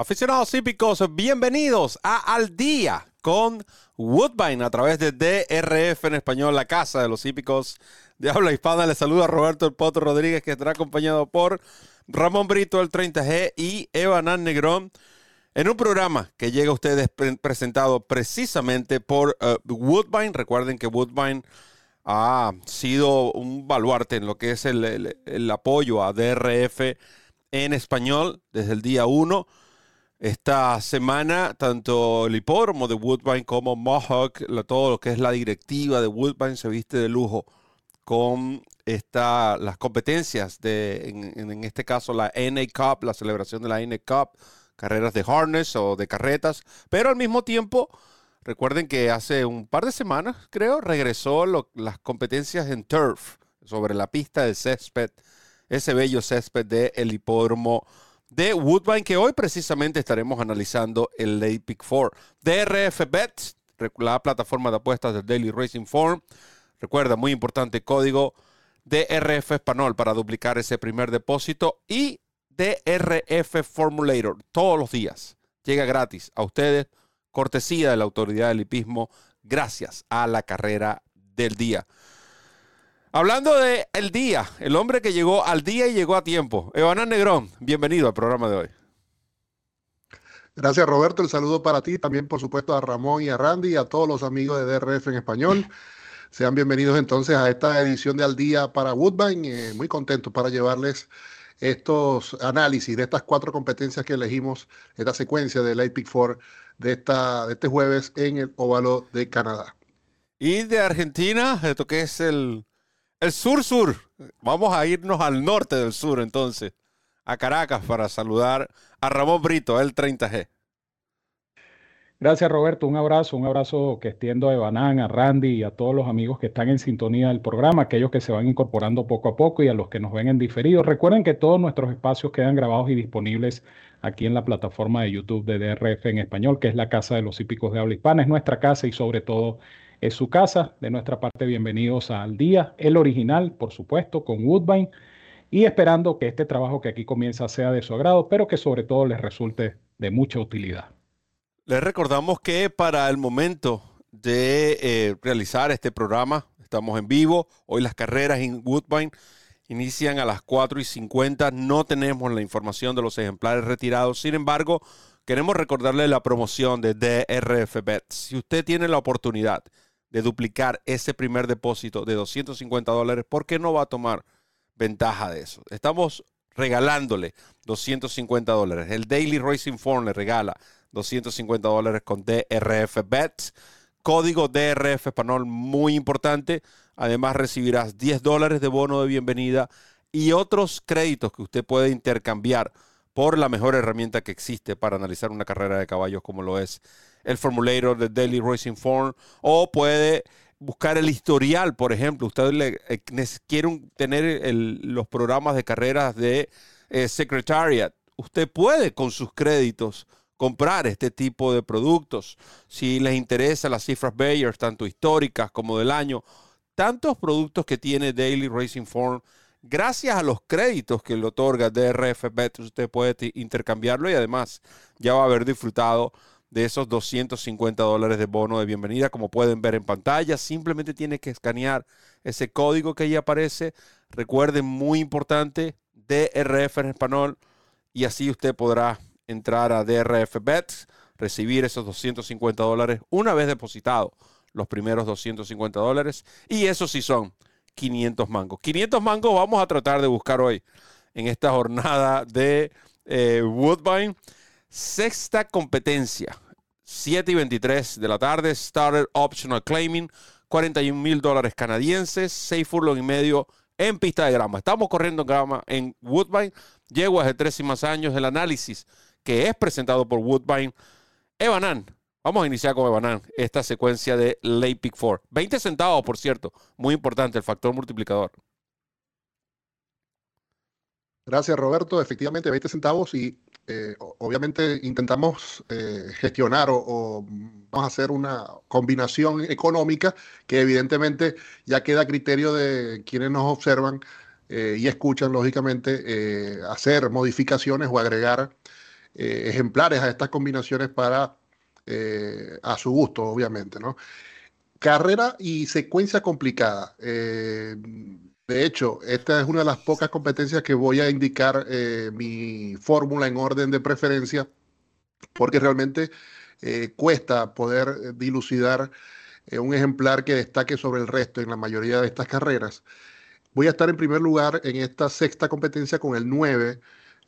Aficionados hípicos, bienvenidos a Al Día con Woodbine a través de DRF en español, la casa de los hípicos de habla hispana. Les saluda Roberto El Poto Rodríguez, que estará acompañado por Ramón Brito, el 30G, y Evan Negrón, en un programa que llega a ustedes presentado precisamente por uh, Woodbine. Recuerden que Woodbine ha sido un baluarte en lo que es el, el, el apoyo a DRF en español desde el día 1. Esta semana, tanto el hipódromo de Woodbine como Mohawk, todo lo que es la directiva de Woodbine se viste de lujo con esta, las competencias de, en, en, este caso, la NA Cup, la celebración de la NA Cup, carreras de harness o de carretas, pero al mismo tiempo, recuerden que hace un par de semanas, creo, regresó las competencias en turf sobre la pista de césped, ese bello césped del hipódromo de Woodbine, que hoy precisamente estaremos analizando el Late Pick 4. DRF Bets, la plataforma de apuestas del Daily Racing Form. Recuerda, muy importante código DRF Español para duplicar ese primer depósito y DRF Formulator todos los días. Llega gratis a ustedes, cortesía de la autoridad del hipismo, gracias a la carrera del día. Hablando de el día, el hombre que llegó al día y llegó a tiempo. Evanán Negrón, bienvenido al programa de hoy. Gracias Roberto, el saludo para ti, también por supuesto a Ramón y a Randy y a todos los amigos de DRF en español. Sean bienvenidos entonces a esta edición de Al Día para Woodbine. Eh, muy contentos para llevarles estos análisis de estas cuatro competencias que elegimos, esta secuencia del Pick 4 de, esta, de este jueves en el Óvalo de Canadá. Y de Argentina, esto que es el el sur-sur. Vamos a irnos al norte del sur entonces, a Caracas, para saludar a Ramón Brito, el 30G. Gracias Roberto, un abrazo, un abrazo que extiendo a Evanán, a Randy y a todos los amigos que están en sintonía del programa, aquellos que se van incorporando poco a poco y a los que nos ven en diferido. Recuerden que todos nuestros espacios quedan grabados y disponibles aquí en la plataforma de YouTube de DRF en español, que es la casa de los hípicos de habla hispana, es nuestra casa y sobre todo es su casa. De nuestra parte, bienvenidos al día, el original, por supuesto, con Woodbine, y esperando que este trabajo que aquí comienza sea de su agrado, pero que sobre todo les resulte de mucha utilidad. Les recordamos que para el momento de eh, realizar este programa, estamos en vivo, hoy las carreras en Woodbine inician a las 4 y 50, no tenemos la información de los ejemplares retirados, sin embargo, queremos recordarle la promoción de DRF Bets. Si usted tiene la oportunidad de duplicar ese primer depósito de 250 dólares, ¿por qué no va a tomar ventaja de eso? Estamos regalándole 250 dólares. El Daily Racing Form le regala 250 dólares con DRF Bets. Código DRF español muy importante. Además recibirás 10 dólares de bono de bienvenida y otros créditos que usted puede intercambiar por la mejor herramienta que existe para analizar una carrera de caballos como lo es el formulator de Daily Racing Form o puede buscar el historial, por ejemplo, usted le, eh, quiere tener los programas de carreras de eh, Secretariat, usted puede con sus créditos comprar este tipo de productos. Si les interesa las cifras Bayer, tanto históricas como del año, tantos productos que tiene Daily Racing Form, gracias a los créditos que le otorga DRF Bet, usted puede intercambiarlo y además ya va a haber disfrutado de esos 250 dólares de bono de bienvenida, como pueden ver en pantalla. Simplemente tiene que escanear ese código que ahí aparece. Recuerden, muy importante, DRF en español, y así usted podrá entrar a DRF Bets, recibir esos 250 dólares una vez depositado los primeros 250 dólares. Y eso sí son 500 mangos. 500 mangos vamos a tratar de buscar hoy en esta jornada de eh, Woodbine. Sexta competencia, 7 y 23 de la tarde, Starter Optional Claiming, 41 mil dólares canadienses, 6 furlong y medio en pista de grama. Estamos corriendo grama en Woodbine. Llego hace tres y más años. El análisis que es presentado por Woodbine. Evanan, vamos a iniciar con Evanan, esta secuencia de Late Pick 4. 20 centavos, por cierto, muy importante, el factor multiplicador. Gracias, Roberto. Efectivamente, 20 centavos y eh, obviamente intentamos eh, gestionar o, vamos a hacer una combinación económica que evidentemente ya queda a criterio de quienes nos observan eh, y escuchan, lógicamente, hacer modificaciones o agregar ejemplares a estas combinaciones para a su gusto, obviamente, ¿no? Carrera y secuencia complicada. De hecho, esta es una de las pocas competencias que voy a indicar eh, mi fórmula en orden de preferencia, porque realmente eh, cuesta poder eh, dilucidar un ejemplar que destaque sobre el resto en la mayoría de estas carreras. Voy a estar en primer lugar en esta sexta competencia con el 9,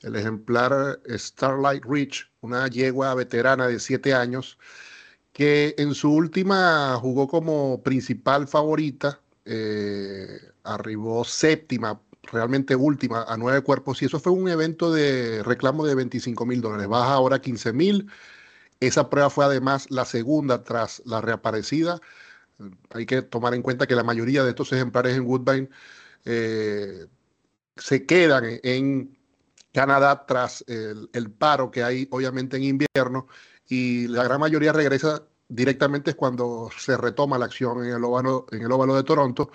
el ejemplar Starlight Reach, una yegua veterana de 7 años, que en su última jugó como principal favorita eh, arribó séptima, realmente última, a nueve cuerpos, y eso fue un evento de reclamo de 25 mil dólares, baja ahora 15 mil. Esa prueba fue además la segunda tras la reaparecida. Hay que tomar en cuenta que la mayoría de estos ejemplares en Woodbine eh, se quedan en Canadá tras el, paro que hay obviamente en invierno y la gran mayoría regresa directamente cuando se retoma la acción en el óvalo, en el óvalo de Toronto.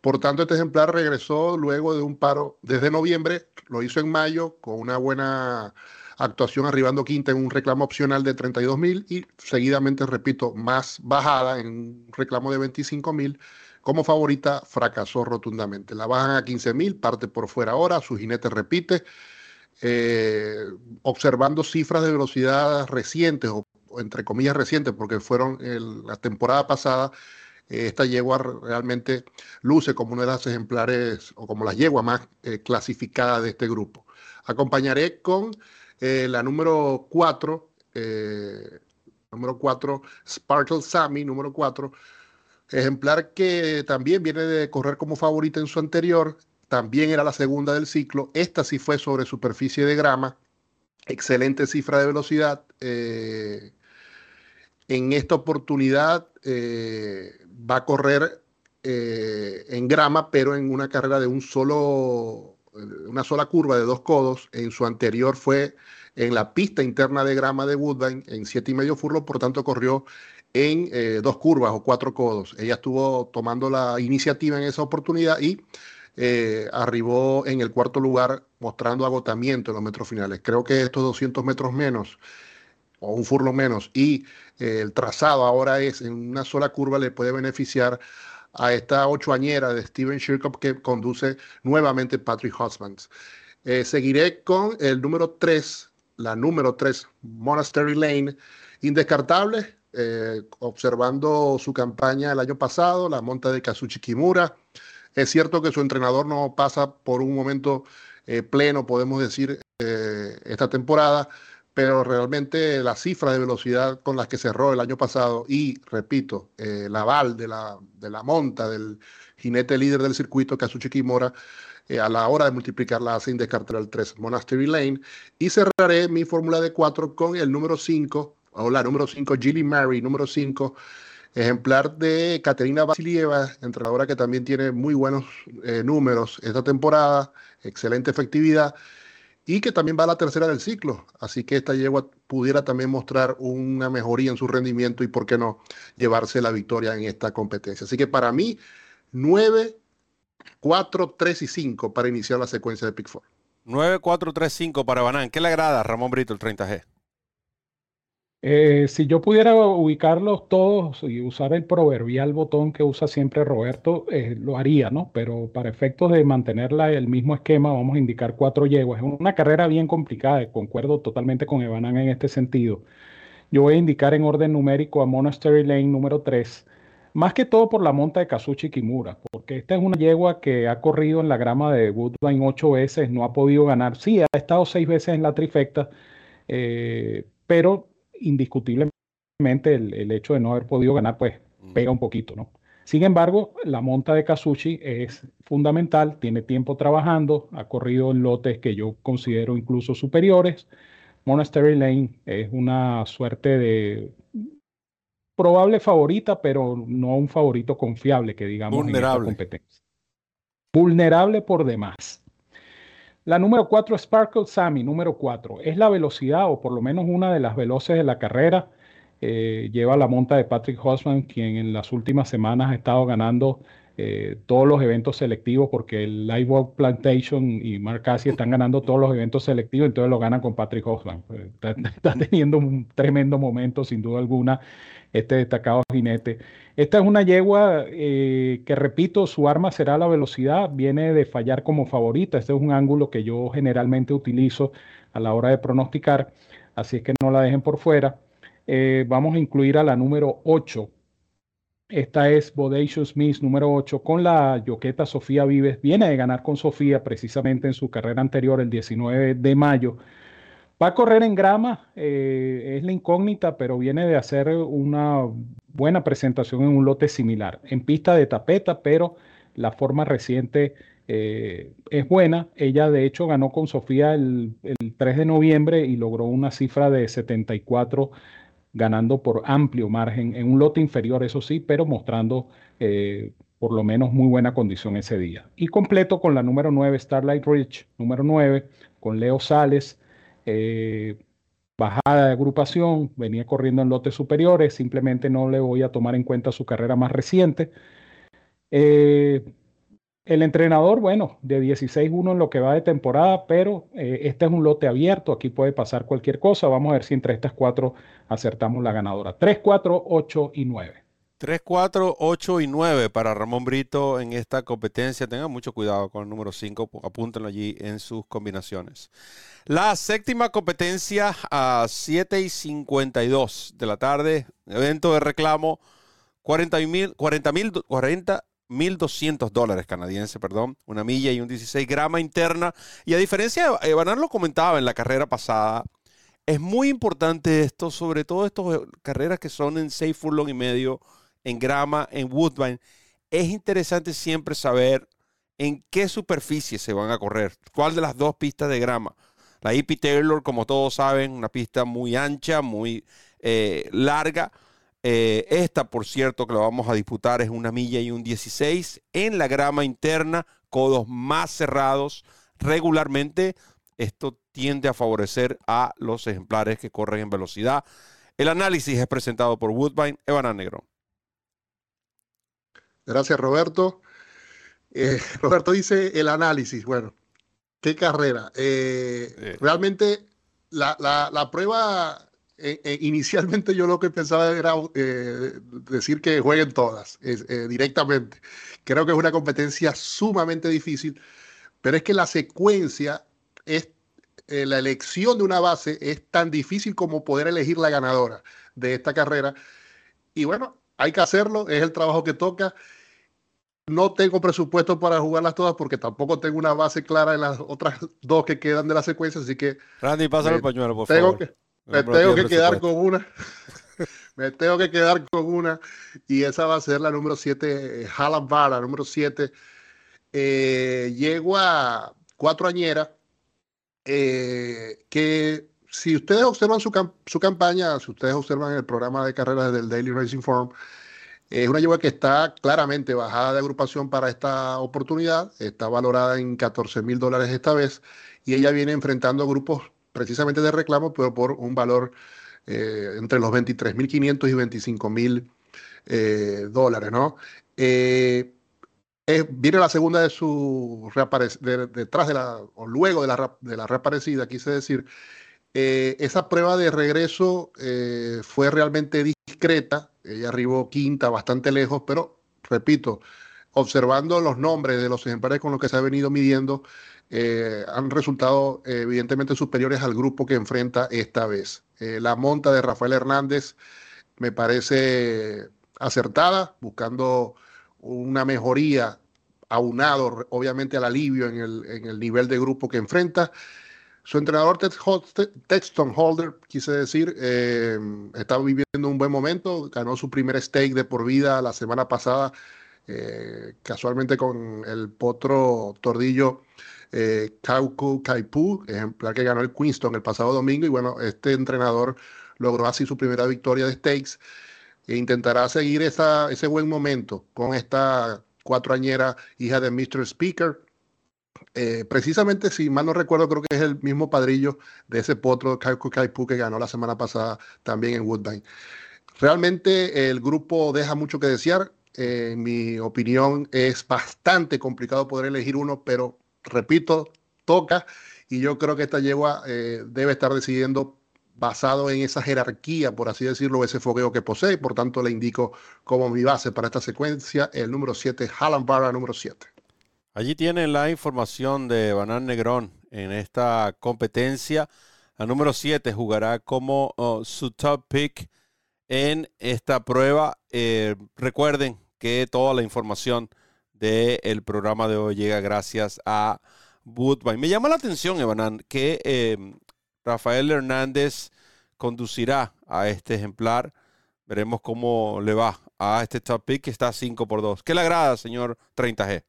Por tanto, este ejemplar regresó luego de un paro desde noviembre, lo hizo en mayo con una buena actuación arribando quinta en un reclamo opcional de 32 mil y seguidamente, repito, más bajada en un reclamo de 25 mil. Como favorita, fracasó rotundamente. La bajan a 15 mil, parte por fuera ahora, su jinete repite. Eh, observando cifras de velocidad recientes o entre comillas recientes, porque fueron la temporada pasada, esta yegua realmente luce como una de las ejemplares o como la yegua más eh, clasificada de este grupo. Acompañaré con eh, la número 4, número 4, Sparkle Sammy, número 4, ejemplar que también viene de correr como favorita en su anterior, también era la segunda del ciclo, esta sí fue sobre superficie de grama, excelente cifra de velocidad, en esta oportunidad eh, va a correr eh, en grama, pero en una carrera de un solo, una sola curva de dos codos. En su anterior fue en la pista interna de grama de Woodbine en siete y medio furlos, por tanto corrió en eh, dos curvas o cuatro codos. Ella estuvo tomando la iniciativa en esa oportunidad y arribó en el cuarto lugar mostrando agotamiento en los metros finales. Creo que estos 200 metros menos o un furlo menos y eh, el trazado ahora es en una sola curva le puede beneficiar a esta ochoañera de Steven Shirkup que conduce nuevamente Patrick Husbands. Eh, seguiré con el número 3, la número 3, Monastery Lane, indescartable, eh, observando su campaña el año pasado, la monta de Kazuchi Kimura. Es cierto que su entrenador no pasa por un momento pleno, podemos decir, esta temporada, pero realmente la cifra de velocidad con las que cerró el año pasado y, repito, eh, la aval de la, de la monta del jinete líder del circuito, Kazuchi Kimura, eh, a la hora de multiplicarla hace indescartar el 3, Monastery Lane. Y cerraré mi fórmula de 4 con el número 5, o la número 5, Gilly Mary, número 5, ejemplar de Katerina Vasilieva, entrenadora que también tiene muy buenos eh, números esta temporada, excelente efectividad y que también va a la tercera del ciclo. Así que esta yegua pudiera también mostrar una mejoría en su rendimiento y, por qué no, llevarse la victoria en esta competencia. Así que para mí, 9, 4, 3 y 5 para iniciar la secuencia de Pick 4. 9, 4, 3, 5 para Banán. ¿Qué le agrada a Ramón Brito el 30G? Eh, si yo pudiera ubicarlos todos y usar el proverbial botón que usa siempre Roberto, eh, lo haría, ¿no? Pero para efectos de mantenerla el mismo esquema, vamos a indicar cuatro yeguas. Es una carrera bien complicada, concuerdo totalmente con Evanan en este sentido. Yo voy a indicar en orden numérico a Monastery Lane número 3, más que todo por la monta de Kazuchi Kimura, porque esta es una yegua que ha corrido en la grama de Woodbine ocho veces, no ha podido ganar. Sí, ha estado seis veces en la trifecta, eh, pero indiscutiblemente el, hecho de no haber podido ganar, pues pega un poquito, ¿no? Sin embargo, la monta de Kazuchi es fundamental, tiene tiempo trabajando, ha corrido en lotes que yo considero incluso superiores, Monastery Lane es una suerte de probable favorita, pero no un favorito confiable que digamos Vulnerable. en esta competencia. Vulnerable por demás. La número 4, Sparkle Sammy, número 4. Es la velocidad, o por lo menos una de las veloces de la carrera. Eh, lleva la monta de Patrick Hosman, quien en las últimas semanas ha estado ganando eh, todos los eventos selectivos, porque el Livewalk Plantation y Mark Cassie están ganando todos los eventos selectivos, entonces lo ganan con Patrick Hosman. Está teniendo un tremendo momento, sin duda alguna, este destacado jinete. Esta es una yegua eh, que, repito, su arma será la velocidad, viene de fallar como favorita. Este es un ángulo que yo generalmente utilizo a la hora de pronosticar, así es que no la dejen por fuera. Eh, vamos a incluir a la número 8. Esta es Bodacious Miss número 8 con la yoqueta Sofía Vives. Viene de ganar con Sofía precisamente en su carrera anterior, el 19 de mayo. Va a correr en grama, eh, es la incógnita, pero viene de hacer una buena presentación en un lote similar. En pista de tapeta, pero la forma reciente eh, es buena. Ella de hecho ganó con Sofía el, el, 3 de noviembre y logró una cifra de 74 ganando por amplio margen en un lote inferior, eso sí, pero mostrando eh, por lo menos muy buena condición ese día. Y completo con la número 9, Starlight Ridge, número 9, con Leo Sales, eh, bajada de agrupación, venía corriendo en lotes superiores, simplemente no le voy a tomar en cuenta su carrera más reciente. Eh, el entrenador, bueno, de 16-1 en lo que va de temporada, pero eh, este es un lote abierto, aquí puede pasar cualquier cosa. Vamos a ver si entre estas cuatro acertamos la ganadora. 3, 4, 8 y 9. 3, 4, 8 y 9 para Ramón Brito en esta competencia. Tengan mucho cuidado con el número 5, apúntenlo allí en sus combinaciones. La séptima competencia a 7 y 52 de la tarde, evento de reclamo 40 mil, 40 mil, 40 1.200 dólares canadienses, perdón, una milla y un 16 grama interna. Y a diferencia, de Banan lo comentaba en la carrera pasada, es muy importante esto, sobre todo estas carreras que son en 6 furlong y medio, en grama, en Woodbine. Es interesante siempre saber en qué superficie se van a correr, cuál de las dos pistas de grama. La EP Taylor, como todos saben, una pista muy ancha, muy eh, larga eh, esta, por cierto, que lo vamos a disputar es una milla y un 16 en la grama interna, codos más cerrados. Regularmente, esto tiende a favorecer a los ejemplares que corren en velocidad. El análisis es presentado por Woodbine, Evan Negro. Gracias, Roberto. Eh, Roberto dice el análisis. Bueno, qué carrera. Eh. Realmente la, la, la prueba eh, inicialmente yo lo que pensaba era decir que jueguen todas directamente. Creo que es una competencia sumamente difícil, pero es que la secuencia es la elección de una base es tan difícil como poder elegir la ganadora de esta carrera. Y bueno, hay que hacerlo, es el trabajo que toca. No tengo presupuesto para jugarlas todas porque tampoco tengo una base clara en las otras dos que quedan de la secuencia, así que... Randy, pásame el pañuelo, por tengo favor. Que, me tengo que quedar con una. me tengo que quedar con una. Y esa va a ser la número 7, la número 7. Eh, yegua cuatro añera. Eh, que si ustedes observan su, su, campaña, si ustedes observan el programa de carreras del Daily Racing Forum, es una yegua que está claramente bajada de agrupación para esta oportunidad, está valorada en 14 mil dólares esta vez, y ella viene enfrentando grupos precisamente de reclamo, pero por un valor eh, entre los 23.500 y 25.000 eh, dólares, ¿no? Eh, viene la segunda de su reaparecida, detrás de la, o luego de de la reaparecida, quise decir, esa prueba de regreso fue realmente discreta, ella arribó quinta, bastante lejos, pero repito, observando los nombres de los ejemplares con los que se ha venido midiendo, eh, han resultado eh, evidentemente superiores al grupo que enfrenta esta vez. Eh, la monta de Rafael Hernández me parece acertada, buscando una mejoría aunado obviamente al alivio en el, en el nivel de grupo que enfrenta. Su entrenador Texton Holder, quise decir, está viviendo un buen momento, ganó su primer stake de por vida la semana pasada, casualmente con el potro Tordillo eh, Kauku Kaipu, ejemplar que ganó el Queenston el pasado domingo. Y bueno, este entrenador logró así su primera victoria de Stakes e intentará seguir esa, ese buen momento con esta cuatroañera hija de Mr. Speaker. Eh, precisamente, si mal no recuerdo, creo que es el mismo padrillo de ese potro Kauku Kaipu que ganó la semana pasada también en Woodbine. Realmente el grupo deja mucho que desear. Eh, en mi opinión es bastante complicado poder elegir uno, pero repito, toca y yo creo que esta yegua eh, debe estar decidiendo basado en esa jerarquía, por así decirlo, ese fogueo que posee. Por tanto, le indico como mi base para esta secuencia el número 7, Hallam Barra número 7. Allí tienen la información de Banan Negrón en esta competencia. La número 7 jugará como oh, su top pick en esta prueba. Eh, recuerden que toda la información del programa de hoy llega gracias a Woodbine. Me llama la atención, Evanan, que eh, Rafael Hernández conducirá a este ejemplar. Veremos cómo le va a este top pick que está 5 por 2. ¿Qué le agrada, señor 30G?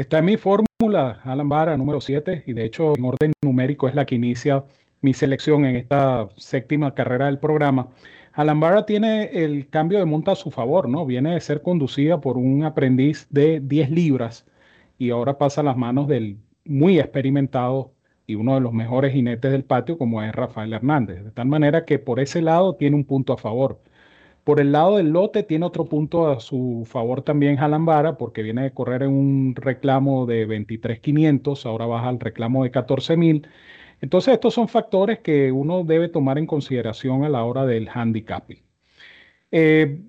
Está en mi fórmula, Alan Vara, número 7, y de hecho en orden numérico es la que inicia mi selección en esta séptima carrera del programa. Alambara tiene el cambio de monta a su favor, ¿no? Viene de ser conducida por un aprendiz de 10 libras y ahora pasa a las manos del muy experimentado y uno de los mejores jinetes del patio como es Rafael Hernández. De tal manera que por ese lado tiene un punto a favor. Por el lado del lote tiene otro punto a su favor también Jalambara porque viene de correr en un reclamo de 23.500, ahora baja al reclamo de 14.000 entonces, estos son factores que uno debe tomar en consideración a la hora del handicapping. Eh,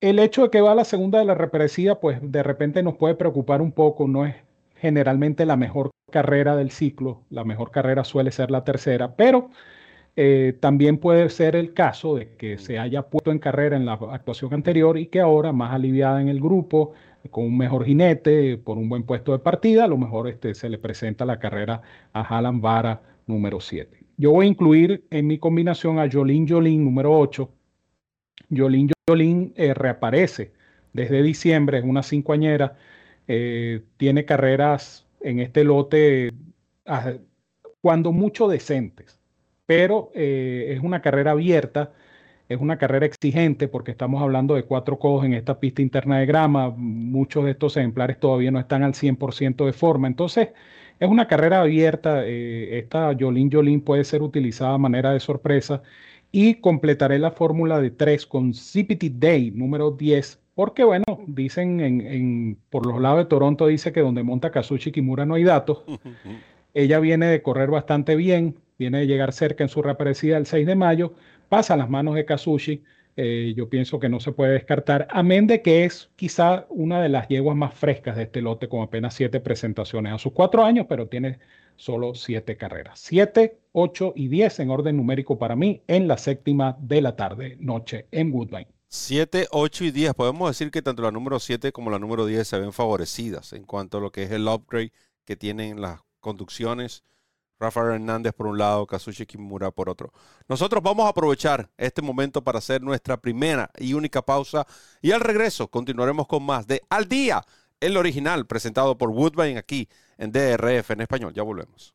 el hecho de que va a la segunda de la reparecida, pues de repente nos puede preocupar un poco, no es generalmente la mejor carrera del ciclo, la mejor carrera suele ser la tercera, pero eh, también puede ser el caso de que se haya puesto en carrera en la actuación anterior y que ahora, más aliviada en el grupo, con un mejor jinete, por un buen puesto de partida, a lo mejor este, se le presenta la carrera a Alan Vara número 7. Yo voy a incluir en mi combinación a Jolín Jolín número 8. Jolín Jolín eh, reaparece desde diciembre, es una cincoañera, eh, tiene carreras en este lote ah, cuando mucho decentes, pero eh, es una carrera abierta es una carrera exigente porque estamos hablando de cuatro codos en esta pista interna de grama. Muchos de estos ejemplares todavía no están al 100% de forma. Entonces, es una carrera abierta. Eh, esta Jolín Jolín puede ser utilizada a manera de sorpresa. Y completaré la fórmula de tres con CPT Day número 10. Porque, bueno, dicen en, por los lados de Toronto, dice que donde monta Kazuchi Kimura no hay datos. Ella viene de correr bastante bien, viene de llegar cerca en su reaparecida el 6 de mayo pasa a las manos de Kazushi, eh, yo pienso que no se puede descartar, amén de que es quizá una de las yeguas más frescas de este lote con apenas siete presentaciones a sus cuatro años, pero tiene solo siete carreras. Siete, ocho y diez en orden numérico para mí en la séptima de la tarde, noche en Woodbine. Siete, ocho y diez. Podemos decir que tanto la número siete como la número diez se ven favorecidas en cuanto a lo que es el upgrade que tienen las conducciones Rafael Hernández por un lado, Kazushi Kimura por otro. Nosotros vamos a aprovechar este momento para hacer nuestra primera y única pausa y al regreso continuaremos con más de Al Día, el original presentado por Woodbine aquí en DRF en español. Ya volvemos.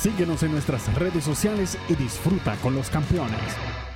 Síguenos en nuestras redes sociales y disfruta con los campeones.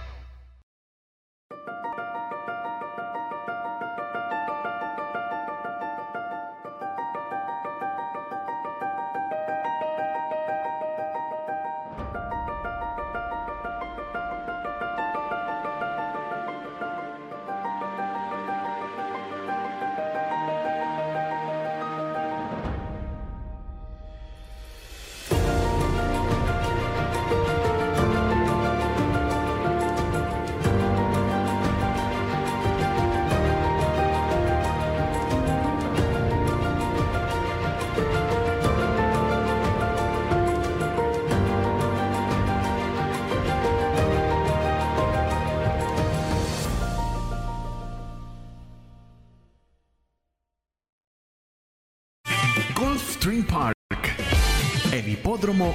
Hipódromo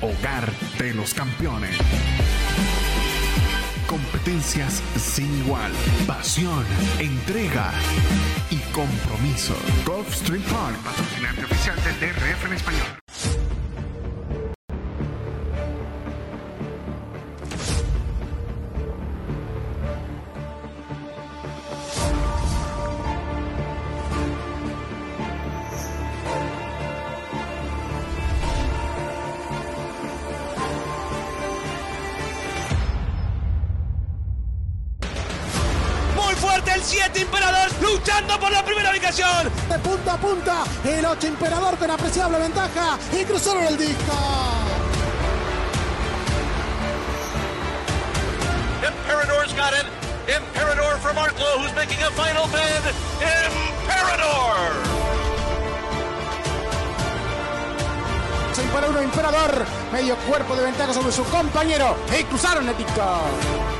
hogar de los campeones. Competencias sin igual, pasión, entrega y compromiso. Gulfstream Park, patrocinante oficial del DRF en español. Por la primera ubicación. De punta a punta, el 8 Imperador con apreciable ventaja y cruzaron el disco. Imperador's got it. Imperador from Arklow, who's making a final bid. Imperador. Se impara uno Imperador, medio cuerpo de ventaja sobre su compañero y cruzaron el disco.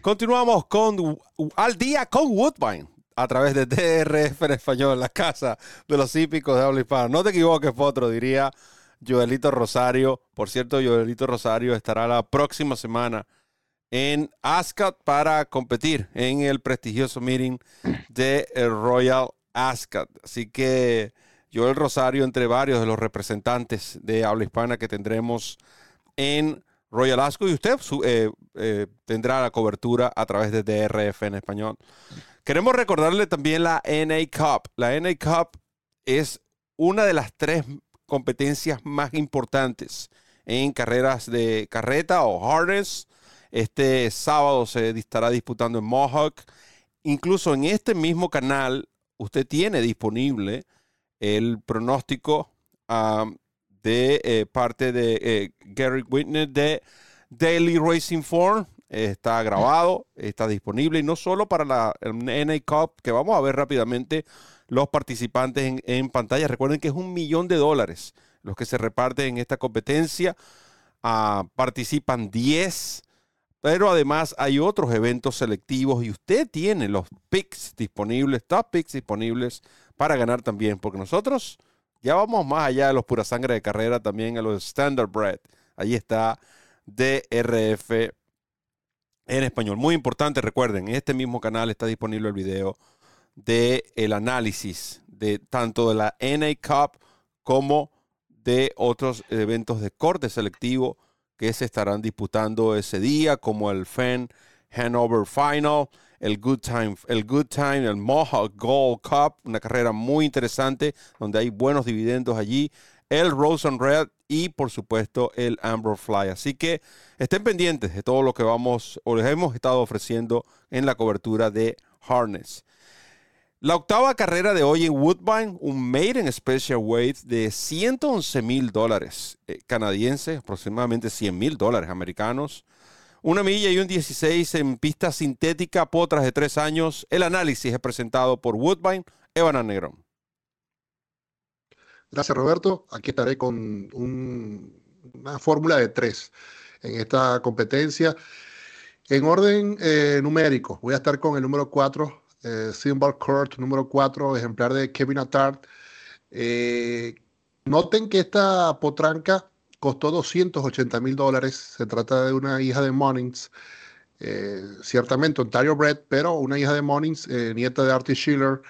Continuamos con Al Día con Woodbine a través de DRF en español, la casa de los hípicos de habla hispana. No te equivoques, Potro, diría Joelito Rosario. Por cierto, Joelito Rosario estará la próxima semana en Ascot para competir en el prestigioso meeting de Royal Ascot. Así que Joel Rosario, entre varios de los representantes de habla hispana que tendremos en Royal Ascot y usted eh, eh, tendrá la cobertura a través de DRF en español. Queremos recordarle también la NA Cup. La NA Cup es una de las tres competencias más importantes en carreras de carreta o harness. Este sábado se estará disputando en Mohawk. Incluso en este mismo canal, usted tiene disponible el pronóstico de eh, parte de eh, Gary Whitney de Daily Racing Form. está grabado, está disponible y no solo para la NA Cup, que vamos a ver rápidamente los participantes en, pantalla. Recuerden que es un millón de dólares los que se reparten en esta competencia. Ah, participan 10, pero además hay otros eventos selectivos y usted tiene los picks disponibles, top picks disponibles para ganar también, porque nosotros ya vamos más allá de los pura sangre de carrera, también a los standard bread. Ahí está DRF en español. Muy importante, recuerden, en este mismo canal está disponible el video de el análisis de tanto de la NA Cup como de otros eventos de corte selectivo que se estarán disputando ese día, como el FEN Hanover Final, el Good Time, el Good Time, el Mohawk Gold Cup, una carrera muy interesante donde hay buenos dividendos allí, el Rose and Red y por supuesto el Amber Fly. Así que estén pendientes de todo lo que vamos o les hemos estado ofreciendo en la cobertura de Harness. La octava carrera de hoy en Woodbine, un Maiden Special Weight de 111 mil dólares eh, canadienses, aproximadamente 100 mil dólares americanos. Una milla y un 16 en pista sintética, potras de tres años. El análisis es presentado por Woodbine, Evan Negrón. Gracias, Roberto. Aquí estaré con una fórmula de tres en esta competencia. En orden eh, numérico, voy a estar con el número 4, eh, Symbol Court, número 4, ejemplar de Kevin Attard. Eh, noten que esta potranca costó 280 mil dólares. Se trata de una hija de Monings, eh, ciertamente Ontario Bred, pero una hija de Monings, eh, nieta de Artie Schiller,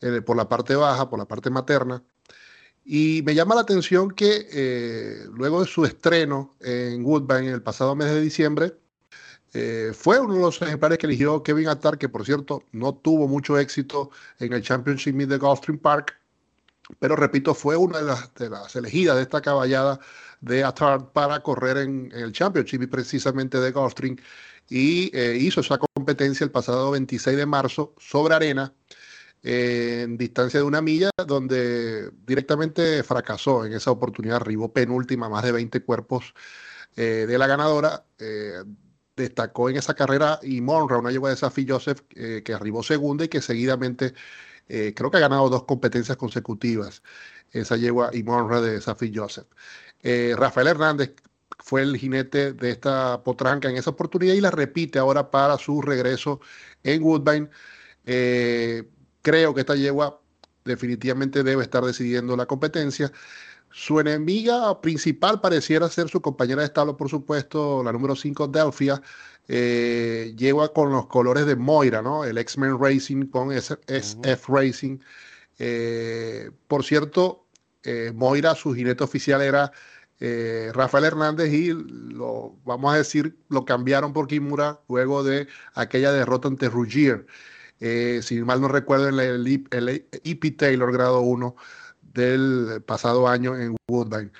eh, por la parte baja, por la parte materna. Y me llama la atención que luego de su estreno en Woodbine el pasado mes de diciembre, fue uno de los ejemplares que eligió Kevin Attar, que por cierto no tuvo mucho éxito en el Championship Meet de Gulfstream Park, pero repito, fue una de las elegidas de esta caballada de Atard para correr en, el Championship y precisamente de Gulfstream y eh, hizo esa competencia el pasado 26 de marzo sobre arena en distancia de una milla, donde directamente fracasó en esa oportunidad, arribó penúltima, más de 20 cuerpos eh, de la ganadora. Eh, destacó en esa carrera y Monra, una yegua de Safi Joseph, que arribó segunda y que seguidamente creo que ha ganado dos competencias consecutivas, esa yegua y Monra de Safi Joseph. Rafael Hernández fue el jinete de esta potranca en esa oportunidad y la repite ahora para su regreso en Woodbine. Eh, creo que esta yegua definitivamente debe estar decidiendo la competencia. Su enemiga principal pareciera ser su compañera de establo, por supuesto, la número 5, Delphia. Eh, yegua con los colores de Moira, ¿no? El X-Men Racing con SF Racing. Eh, por cierto, Moira, su jinete oficial era eh, Rafael Hernández y lo, vamos a decir, lo cambiaron por Kimura luego de aquella derrota ante Ruggier. Eh, si mal no recuerdo, en el, EP Taylor grado 1 del pasado año en Woodbine.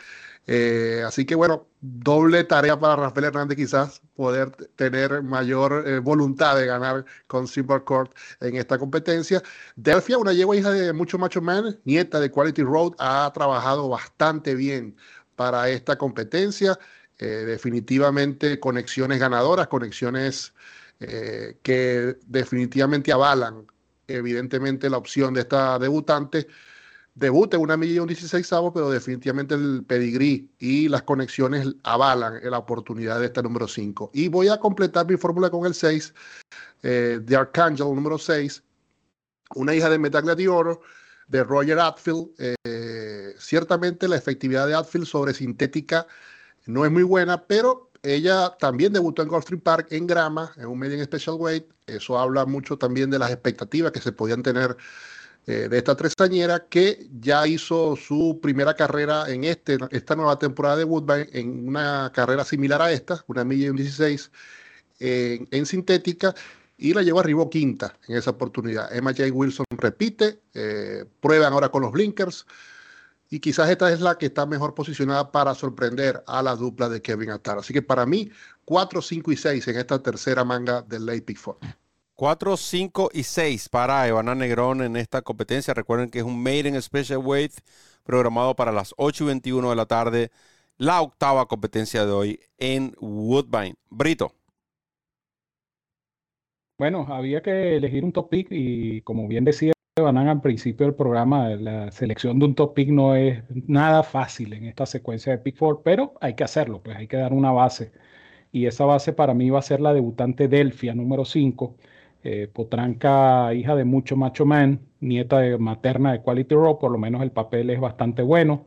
Eh, así que bueno, doble tarea para Rafael Hernández quizás poder tener mayor voluntad de ganar con Silver Court en esta competencia. Delphia, una yegua hija de mucho macho man, nieta de Quality Road, ha trabajado bastante bien para esta competencia. Eh, definitivamente conexiones ganadoras, conexiones eh, que definitivamente avalan evidentemente la opción de esta debutante. Debute en una milla y un 16 pero definitivamente el pedigrí y las conexiones avalan la oportunidad de esta número 5. Y voy a completar mi fórmula con el 6, eh, de Archangel número 6, una hija de Metaglia de Oro, de Roger Atfield. Eh, ciertamente la efectividad de Atfield sobre sintética no es muy buena, pero ella también debutó en Gulfstream Park en grama, en un medium special weight. Eso habla mucho también de las expectativas que se podían tener eh, de esta tresañera que ya hizo su primera carrera en este, esta nueva temporada de Woodbine en una carrera similar a esta, una milla y un 16 en, sintética y la llevó arriba quinta en esa oportunidad. Emma J. Wilson repite, eh, prueban ahora con los blinkers y quizás esta es la que está mejor posicionada para sorprender a la dupla de Kevin Attar. Así que para mí, 4, 5 y 6 en esta tercera manga del Late Pick 4, 5 y 6 para Ivana Negrón en esta competencia. Recuerden que es un Maiden Special Weight programado para las 8 y 21 de la tarde. La octava competencia de hoy en Woodbine. Brito. Bueno, había que elegir un top y como bien decía Banan al principio del programa, la selección de un top no es nada fácil en esta secuencia de pick four, pero hay que hacerlo, pues hay que dar una base. Y esa base para mí va a ser la debutante Delfia, número 5, eh, potranca hija de mucho macho man, nieta de materna de Quality Rock, por lo menos el papel es bastante bueno.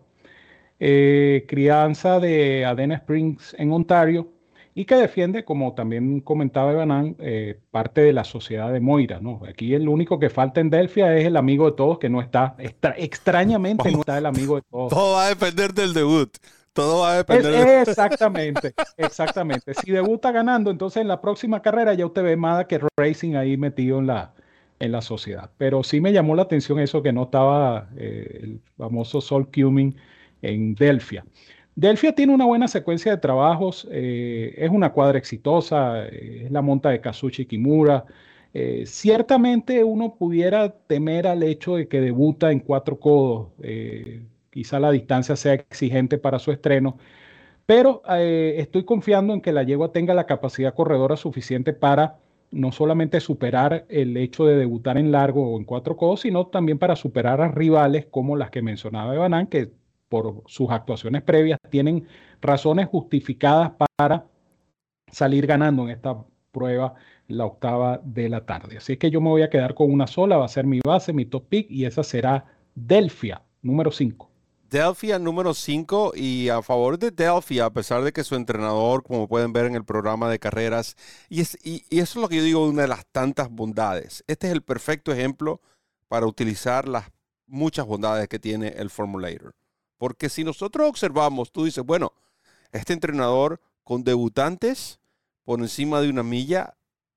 Eh, crianza de Adena Springs en Ontario, y que defiende, como también comentaba Evanán, eh, parte de la sociedad de Moira. ¿no? Aquí el único que falta en Delfia es el amigo de todos, que no está, extrañamente no está el amigo de todos. Todo va a depender del debut. Todo va a depender. Exactamente, exactamente. Si debuta ganando, entonces en la próxima carrera ya usted ve más que Racing ahí metido en la, en la sociedad. Pero sí me llamó la atención eso que no estaba eh, el famoso Sol Cumming en Delfia. Delfia tiene una buena secuencia de trabajos, eh, es una cuadra exitosa, eh, es la monta de Kazuchi Kimura. Eh, ciertamente uno pudiera temer al hecho de que debuta en cuatro codos, quizá la distancia sea exigente para su estreno, pero estoy confiando en que la yegua tenga la capacidad corredora suficiente para no solamente superar el hecho de debutar en largo o en cuatro codos, sino también para superar a rivales como las que mencionaba Evanán, que por sus actuaciones previas, tienen razones justificadas para salir ganando en esta prueba la octava de la tarde. Así que yo me voy a quedar con una sola, va a ser mi base, mi top pick, y esa será Delfia, número 5. Delfia número 5 y a favor de Delfia, a pesar de que su entrenador, como pueden ver en el programa de carreras, y, es, y eso es lo que yo digo, una de las tantas bondades. Este es el perfecto ejemplo para utilizar las muchas bondades que tiene el Formulator. Porque si nosotros observamos, tú dices, bueno, este entrenador con debutantes por encima de una milla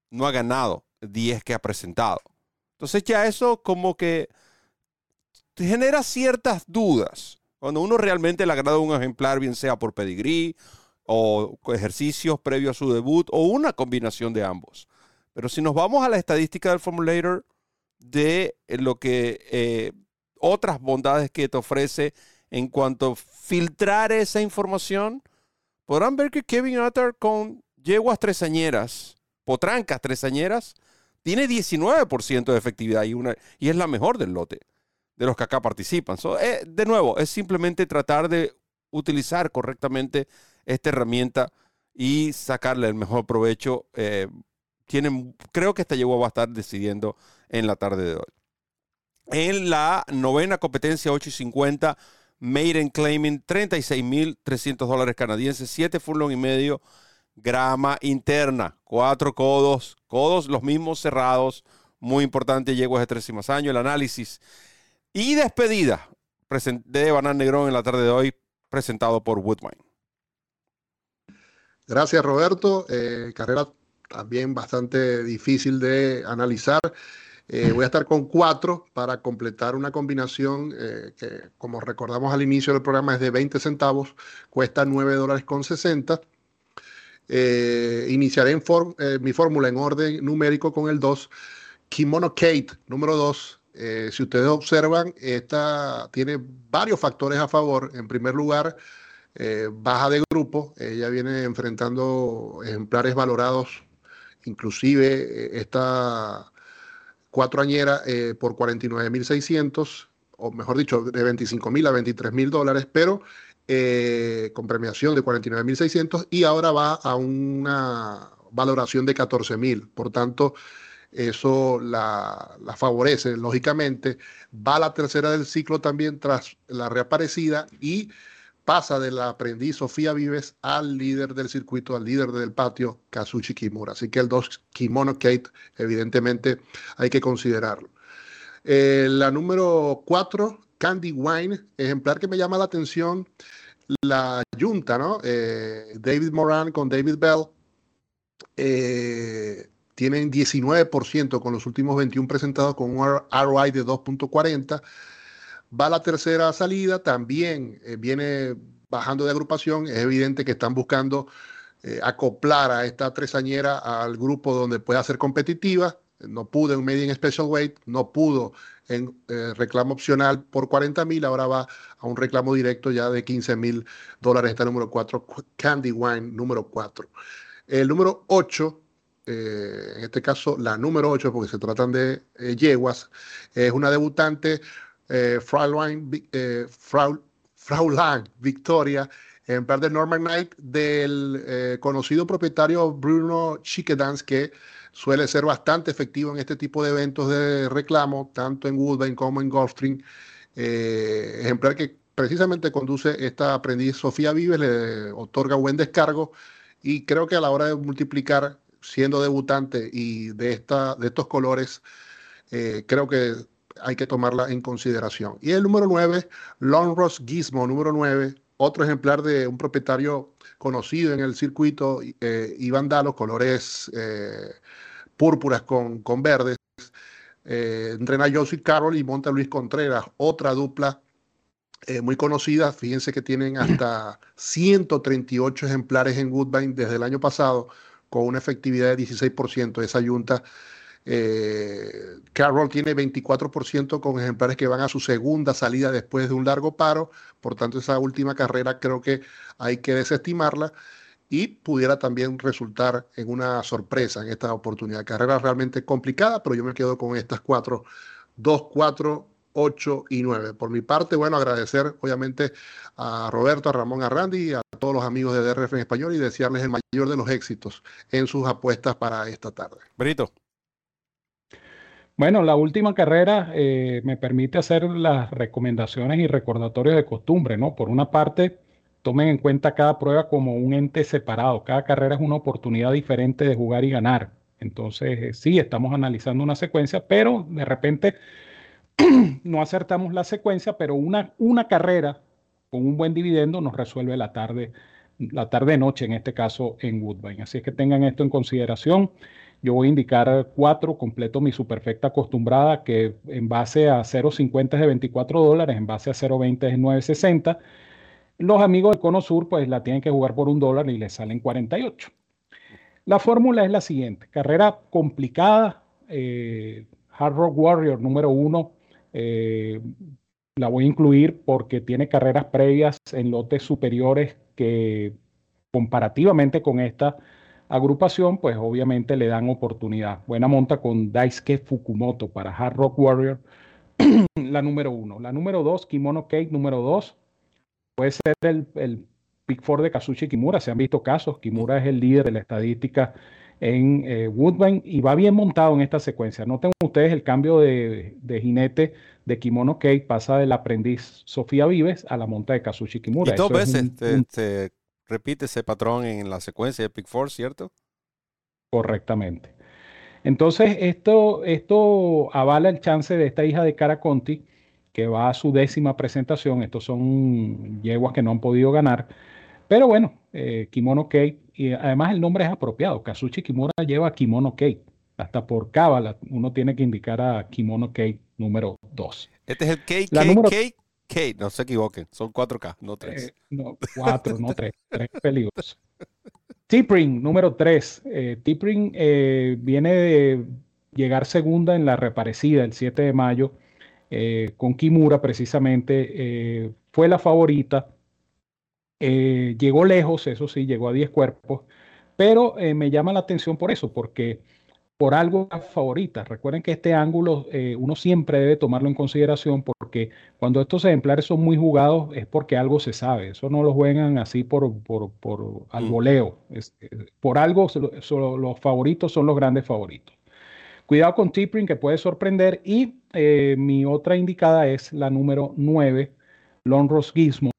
no ha ganado 10 que ha presentado. Entonces ya eso como que genera ciertas dudas. Cuando uno realmente le agrada un ejemplar, bien sea por pedigrí o ejercicios previos a su debut o una combinación de ambos. Pero si nos vamos a la estadística del Formulator de lo que eh, otras bondades que te ofrece en cuanto a filtrar esa información, podrán ver que Kevin Utter con yeguas tresañeras, potrancas tresañeras, tiene 19% de efectividad y, una, y es la mejor del lote de los que acá participan. Eh, de nuevo, es simplemente tratar de utilizar correctamente esta herramienta y sacarle el mejor provecho. Eh, tienen, creo que esta yegua va a estar decidiendo en la tarde de hoy. En la novena competencia 8 y 50, Maiden Claiming, 36.300 dólares canadienses, 7 furlong y medio, grama interna, 4 codos, codos los mismos cerrados, muy importante, yeguas de tres y más años, el análisis y despedida de Banán Negrón en la tarde de hoy, presentado por Woodwine. Gracias, Roberto. Eh, carrera también bastante difícil de analizar. Eh, voy a estar con cuatro para completar una combinación eh, que, como recordamos al inicio del programa, es de 20 centavos, cuesta 9 dólares con 60. iniciaré en mi fórmula en orden numérico con el 2. Kimono Kate, número 2, eh, si ustedes observan, esta tiene varios factores a favor. En primer lugar, eh, baja de grupo. Ella viene enfrentando ejemplares valorados, inclusive eh, esta cuatro añera por 49.600, o mejor dicho, de 25.000 a 23.000 dólares, pero con premiación de 49.600 y ahora va a una valoración de 14.000. Por tanto, eso la, favorece, lógicamente. Va a la tercera del ciclo también tras la reaparecida y pasa de la aprendiz Sofía Vives al líder del circuito, al líder del patio, Kazuchi Kimura. Así que el 2 Kimono Kate, evidentemente, hay que considerarlo. Eh, la número 4, Candy Wine, ejemplar que me llama la atención, la Junta, ¿no? Eh, David Moran con David Bell. Eh, tienen 19% con los últimos 21 presentados con un ROI de 2.40. Va la tercera salida, también eh, viene bajando de agrupación. Es evidente que están buscando eh, acoplar a esta tresañera al grupo donde pueda ser competitiva. No pudo en Medium Special Weight, no pudo en eh, reclamo opcional por 40 mil, ahora va a un reclamo directo ya de 15 mil dólares. Está número 4, Candy Wine número 4. El número 8 eh, en este caso la número 8, porque se tratan de eh, yeguas, es una debutante, eh, Fraulein, Victoria, en par de Norman Knight, del conocido propietario Bruno Chiquedans, que suele ser bastante efectivo en este tipo de eventos de reclamo, tanto en Woodbine como en Gulfstream. ejemplar que precisamente conduce esta aprendiz Sofía Vives, le otorga buen descargo y creo que a la hora de multiplicar siendo debutante y de, esta, de estos colores, eh, creo que hay que tomarla en consideración. Y el número 9, Long Ross Gizmo, número 9, otro ejemplar de un propietario conocido en el circuito, eh, Iván Dalo, colores eh, púrpuras con, con verdes. Eh, entrena Josie Carroll y monta Luis Contreras, otra dupla muy conocida. Fíjense que tienen hasta 138 ejemplares en Woodbine desde el año pasado con una efectividad de 16%. Esa yunta, eh, Carroll tiene 24% con ejemplares que van a su segunda salida después de un largo paro. Por tanto, esa última carrera creo que hay que desestimarla y pudiera también resultar en una sorpresa en esta oportunidad. Carrera realmente complicada, pero yo me quedo con estas cuatro, dos, cuatro, 8 y 9. Por mi parte, bueno, agradecer obviamente a Roberto, a Ramón, a Randy y a todos los amigos de DRF en español y desearles el mayor de los éxitos en sus apuestas para esta tarde. Brito. Bueno, la última carrera eh, me permite hacer las recomendaciones y recordatorios de costumbre, ¿no? Por una parte, tomen en cuenta cada prueba como un ente separado. Cada carrera es una oportunidad diferente de jugar y ganar. Entonces, eh, sí, estamos analizando una secuencia, pero de repente no acertamos la secuencia, pero una, una carrera con un buen dividendo nos resuelve la tarde, la tarde-noche, en este caso en Woodbine. Así es que tengan esto en consideración. yo voy a indicar cuatro, completo mi superfecta acostumbrada, que en base a 0.50 es de 24 dólares, en base a 0.20 es 9.60. Los amigos del Cono Sur, pues la tienen que jugar por un dólar y les salen 48. La fórmula es la siguiente: carrera complicada, eh, Hard Rock Warrior número uno. Eh, la voy a incluir porque tiene carreras previas en lotes superiores que comparativamente con esta agrupación, pues obviamente le dan oportunidad. Buena monta con Daisuke Fukumoto para Hard Rock Warrior, la número uno. La número dos, Kimono Cake número dos, puede ser el, el Big Four de Kazuchi Kimura. Se han visto casos. Kimura es el líder de la estadística en eh, Woodbine y va bien montado en esta secuencia. Noten ustedes el cambio de, jinete de Kimono Cake, pasa del aprendiz Sofía Vives a la monta de Kazuchi Kimura. Y dos veces se repite ese patrón en la secuencia de Pick Four, ¿cierto? Correctamente. Entonces, esto, esto avala el chance de esta hija de Cara Conti, que va a su décima presentación. Estos son yeguas que no han podido ganar. Pero bueno, eh, Kimono Cake, y además el nombre es apropiado. Kazuchi Kimura lleva Kimono Cake. Hasta por cábala uno tiene que indicar a Kimono Cake número 2. Este es el Cake, Kate, no se equivoquen, son 4K, no 3. Eh, no, 4, no 3, 3 peligros. Tipring, número 3. Eh, Tipring eh, viene de llegar segunda en la reparecida el 7 de mayo eh, con Kimura precisamente. fue la favorita. Llegó lejos, eso sí, llegó a 10 cuerpos, pero me llama la atención por eso, porque por algo favorita. Recuerden que este ángulo eh, uno siempre debe tomarlo en consideración porque cuando estos ejemplares son muy jugados es porque algo se sabe. Eso no lo juegan así por, por, por al mm. voleo. Eh, por algo los favoritos son los grandes favoritos. Cuidado con Tipring que puede sorprender. Y eh, mi otra indicada es la número 9, Lonros Gizmo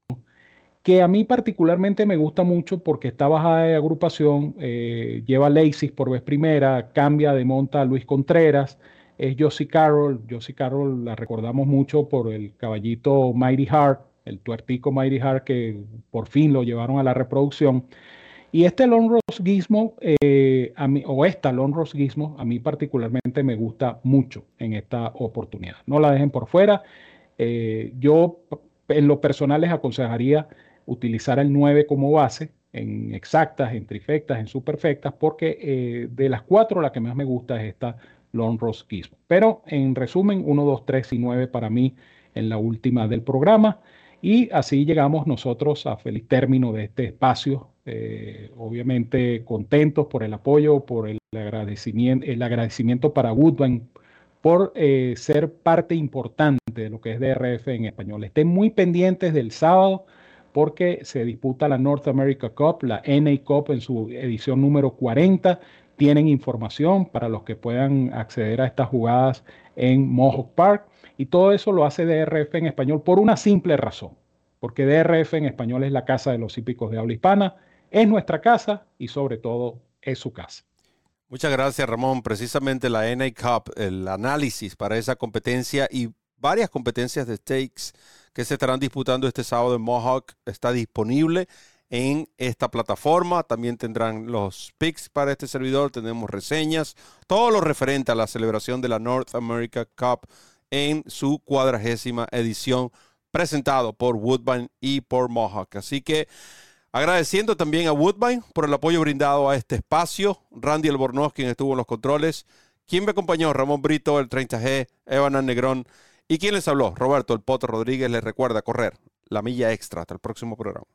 que a mí particularmente me gusta mucho porque está bajada de agrupación, eh, lleva Lacey por vez primera, cambia de monta a Luis Contreras, es Josie Carroll, Josie Carroll la recordamos mucho por el caballito Mighty Heart, el tuertico Mighty Heart que por fin lo llevaron a la reproducción. Y este Lone Rose Gizmo, eh, a mí, o esta Lone Rose Gizmo, a mí particularmente me gusta mucho en esta oportunidad. No la dejen por fuera. Eh, yo en lo personal les aconsejaría utilizar el 9 como base en exactas, en trifectas, en superfectas, porque eh, de las cuatro la que más me gusta es esta Long Rosquismo. Pero en resumen, 1, 2, 3 y 9 para mí en la última del programa. Y así llegamos nosotros a feliz término de este espacio. Eh, obviamente contentos por el apoyo, por el agradecimiento, el agradecimiento para Woodbine por eh, ser parte importante de lo que es DRF en español. Estén muy pendientes del sábado porque se disputa la North America Cup, la NA Cup en su edición número 40. Tienen información para los que puedan acceder a estas jugadas en Mohawk Park. Y todo eso lo hace DRF en español por una simple razón, porque DRF en español es la casa de los hípicos de habla hispana, es nuestra casa y sobre todo es su casa. Muchas gracias Ramón. Precisamente la NA Cup, el análisis para esa competencia y varias competencias de stakes que se estarán disputando este sábado en Mohawk está disponible en esta plataforma. También tendrán los picks para este servidor, tenemos reseñas, todo lo referente a la celebración de la North America Cup en su cuadragésima edición, presentado por Woodbine y por Mohawk. Así que agradeciendo también a Woodbine por el apoyo brindado a este espacio, Randy Albornoz, quien estuvo en los controles, quien me acompañó, Ramón Brito, el 30G, Evan Negrón ¿Y quién les habló? Roberto El Poto Rodríguez les recuerda correr la milla extra. Hasta el próximo programa.